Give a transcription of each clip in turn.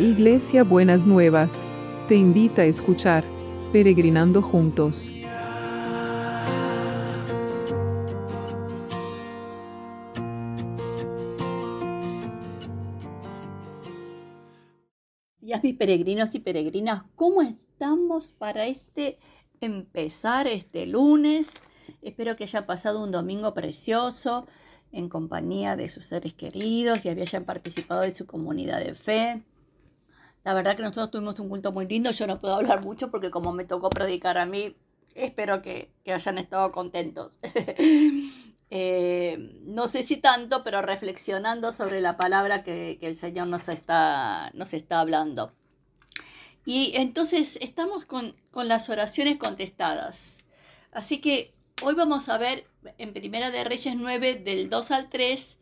Iglesia Buenas Nuevas, te invita a escuchar Peregrinando Juntos. Ya mis peregrinos y peregrinas, ¿cómo estamos para este empezar este lunes? Espero que haya pasado un domingo precioso en compañía de sus seres queridos y hayan participado de su comunidad de fe. La verdad que nosotros tuvimos un culto muy lindo. Yo no puedo hablar mucho porque como me tocó predicar a mí, espero que, hayan estado contentos. Eh, no sé si tanto, pero reflexionando sobre la palabra que, el Señor nos está, nos está hablando. Y entonces estamos con, con las oraciones contestadas. Así que hoy vamos a ver en Primera de Reyes 9, del 2 al 3,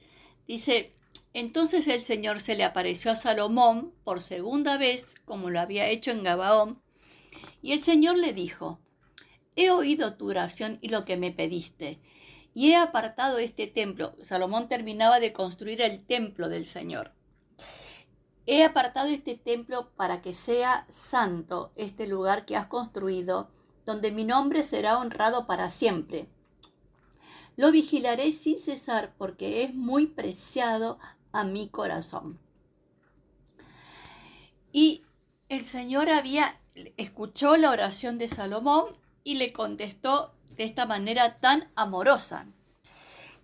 dice, entonces el Señor se le apareció a Salomón por segunda vez, como lo había hecho en Gabaón, y el Señor le dijo, He oído tu oración y lo que me pediste, y he apartado este templo. Salomón terminaba de construir el templo del Señor. He apartado este templo para que sea santo este lugar que has construido, donde mi nombre será honrado para siempre. Lo vigilaré sin cesar porque es muy preciado a mi corazón. Y el Señor había escuchó la oración de Salomón y le contestó de esta manera tan amorosa.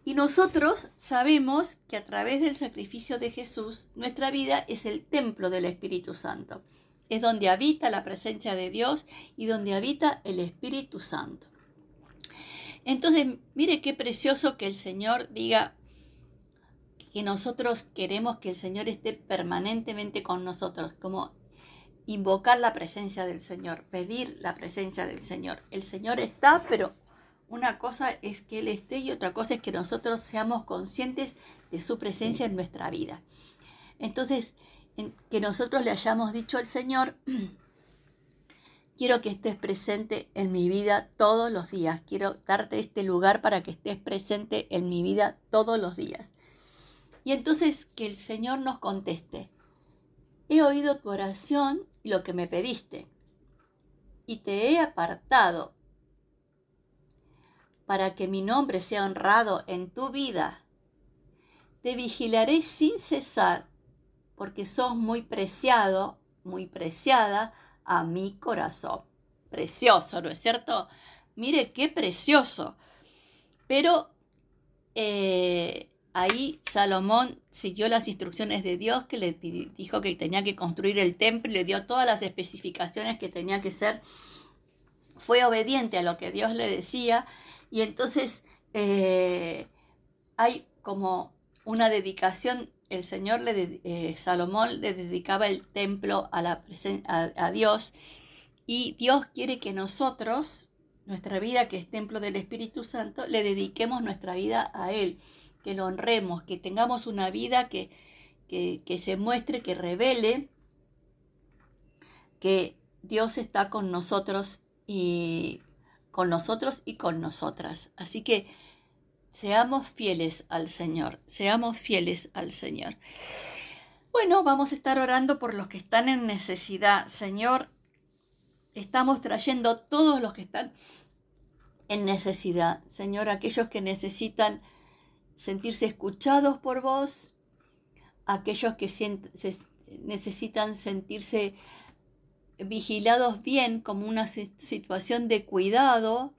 Y nosotros sabemos que a través del sacrificio de Jesús, nuestra vida es el templo del Espíritu Santo. Es donde habita la presencia de Dios y donde habita el Espíritu Santo. Entonces, mire qué precioso que el Señor diga, que nosotros queremos que el Señor esté permanentemente con nosotros, como invocar la presencia del Señor, pedir la presencia del Señor. El Señor está, pero una cosa es que Él esté y otra cosa es que nosotros seamos conscientes de su presencia en nuestra vida. Entonces, que nosotros le hayamos dicho al Señor, quiero que estés presente en mi vida todos los días, quiero darte este lugar para que estés presente en mi vida todos los días. Y entonces que el Señor nos conteste, he oído tu oración y lo que me pediste, y te he apartado para que mi nombre sea honrado en tu vida. Te vigilaré sin cesar, porque sos muy preciado, muy preciada a mi corazón. Precioso, ¿no es cierto? Mire qué precioso. Pero eh, Ahí Salomón siguió las instrucciones de Dios que le dijo que tenía que construir el templo y le dio todas las especificaciones que tenía que ser. Fue obediente a lo que Dios le decía y entonces eh, hay como una dedicación. El Señor, le, eh, Salomón le dedicaba el templo a, a Dios y Dios quiere que nosotros, nuestra vida que es templo del Espíritu Santo, le dediquemos nuestra vida a Él que lo honremos, que tengamos una vida que, que, se muestre, que revele que Dios está con nosotros y con nosotros y con nosotras. Así que seamos fieles al Señor, seamos fieles al Señor. Bueno, vamos a estar orando por los que están en necesidad. Señor, estamos trayendo todos los que están en necesidad. Señor, aquellos que necesitan sentirse escuchados por vos, aquellos que necesitan sentirse vigilados bien como una situación de cuidado,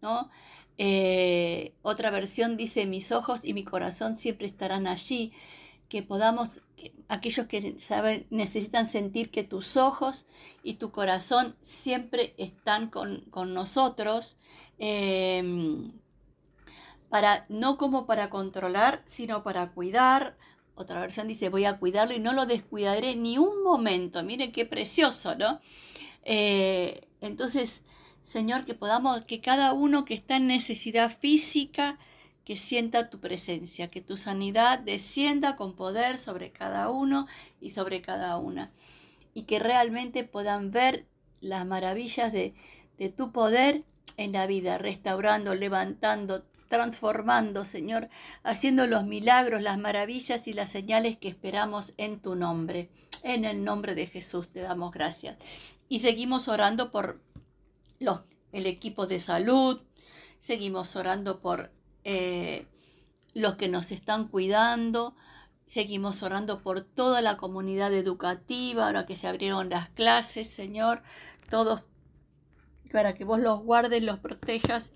¿no? Eh, otra versión dice, mis ojos y mi corazón siempre estarán allí, que podamos, aquellos que saben, necesitan sentir que tus ojos y tu corazón siempre están con, nosotros, em, para, no como para controlar, sino para cuidar. Otra versión dice, voy a cuidarlo y no lo descuidaré ni un momento. Miren qué precioso, ¿no? Eh, entonces, Señor, que podamos, que cada uno que está en necesidad física, que sienta tu presencia, que tu sanidad descienda con poder sobre cada uno y sobre cada una. Y que realmente puedan ver las maravillas de, de tu poder en la vida, restaurando, levantando, transformando, Señor, haciendo los milagros, las maravillas y las señales que esperamos en tu nombre. En el nombre de Jesús te damos gracias. Y seguimos orando por los, el equipo de salud, seguimos orando por eh, los que nos están cuidando, seguimos orando por toda la comunidad educativa, ahora que se abrieron las clases, Señor, todos para que vos los guardes, los protejas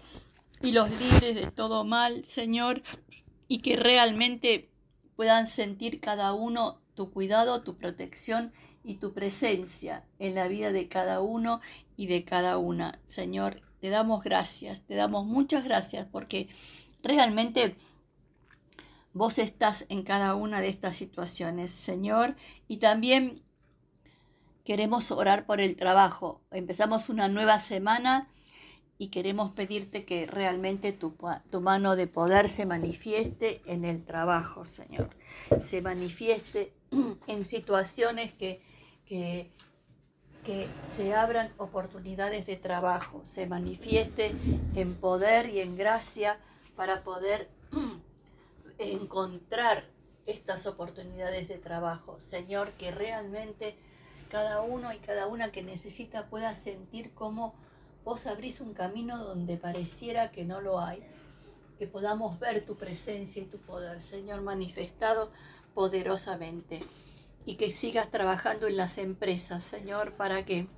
y los libres de todo mal, Señor, y que realmente puedan sentir cada uno tu cuidado, tu protección y tu presencia en la vida de cada uno y de cada una. Señor, te damos gracias, te damos muchas gracias porque realmente vos estás en cada una de estas situaciones, Señor, y también queremos orar por el trabajo. Empezamos una nueva semana y queremos pedirte que realmente tu, mano de poder se manifieste en el trabajo, Señor. Se manifieste en situaciones que, que, que se abran oportunidades de trabajo, se manifieste en poder y en gracia para poder encontrar estas oportunidades de trabajo. Señor, que realmente cada uno y cada una que necesita pueda sentir cómo vos abrís un camino donde pareciera que no lo hay, que podamos ver tu presencia y tu poder, Señor, manifestado poderosamente. Y que sigas trabajando en las empresas, Señor, para que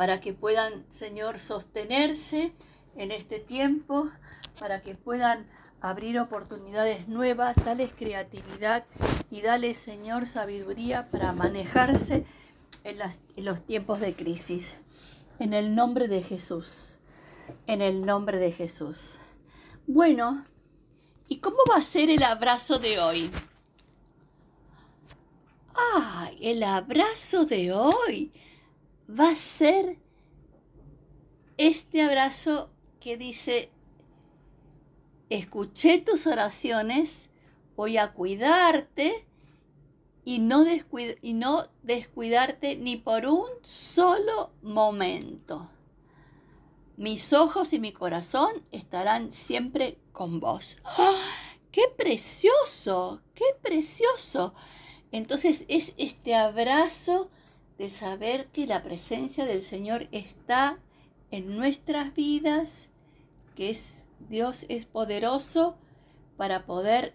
para que puedan, Señor, sostenerse en este tiempo, para que puedan abrir oportunidades nuevas, dales creatividad y dale, Señor, sabiduría para manejarse en, en los tiempos de crisis. En el nombre de Jesús. En el nombre de Jesús. Bueno, ¿y cómo va a ser el abrazo de hoy? ¡Ay! El abrazo de hoy va a ser este abrazo que dice, escuché tus oraciones voy a cuidarte y no, descuidarte ni por un solo momento. Mis ojos y mi corazón estarán siempre con vos. ¡Ah! ¡Qué precioso! ¡Qué precioso! Entonces es este abrazo de saber que la presencia del Señor está en nuestras vidas, que Dios es poderoso para poder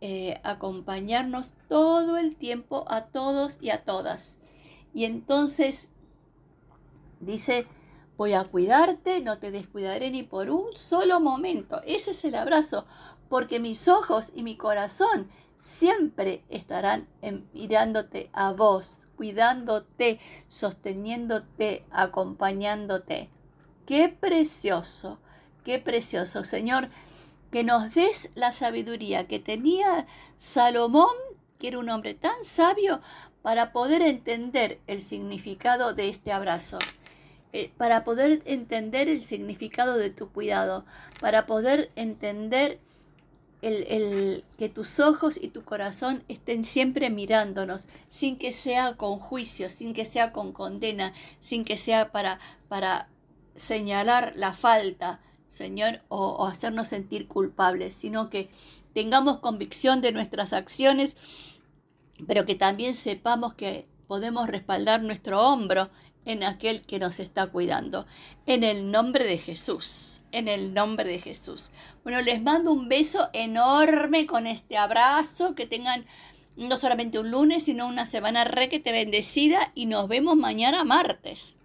eh, acompañarnos todo el tiempo a todos y a todas. Y entonces dice, voy a cuidarte, no te descuidaré ni por un solo momento. Ese es el abrazo, porque mis ojos y mi corazón siempre estarán mirándote a vos, cuidándote, sosteniéndote, acompañándote. Qué precioso, qué precioso, Señor que nos des la sabiduría que tenía Salomón, que era un hombre tan sabio, para poder entender el significado de este abrazo, eh, para poder entender el significado de tu cuidado, para poder entender el, que tus ojos y tu corazón estén siempre mirándonos, sin que sea con juicio, sin que sea con condena, sin que sea para, para señalar la falta, Señor, o, hacernos sentir culpables, sino que tengamos convicción de nuestras acciones, pero que también sepamos que podemos respaldar nuestro hombro en aquel que nos está cuidando. En el nombre de Jesús, en el nombre de Jesús. Bueno, les mando un beso enorme con este abrazo, que tengan no solamente un lunes, sino una semana re que te bendecida y nos vemos mañana martes.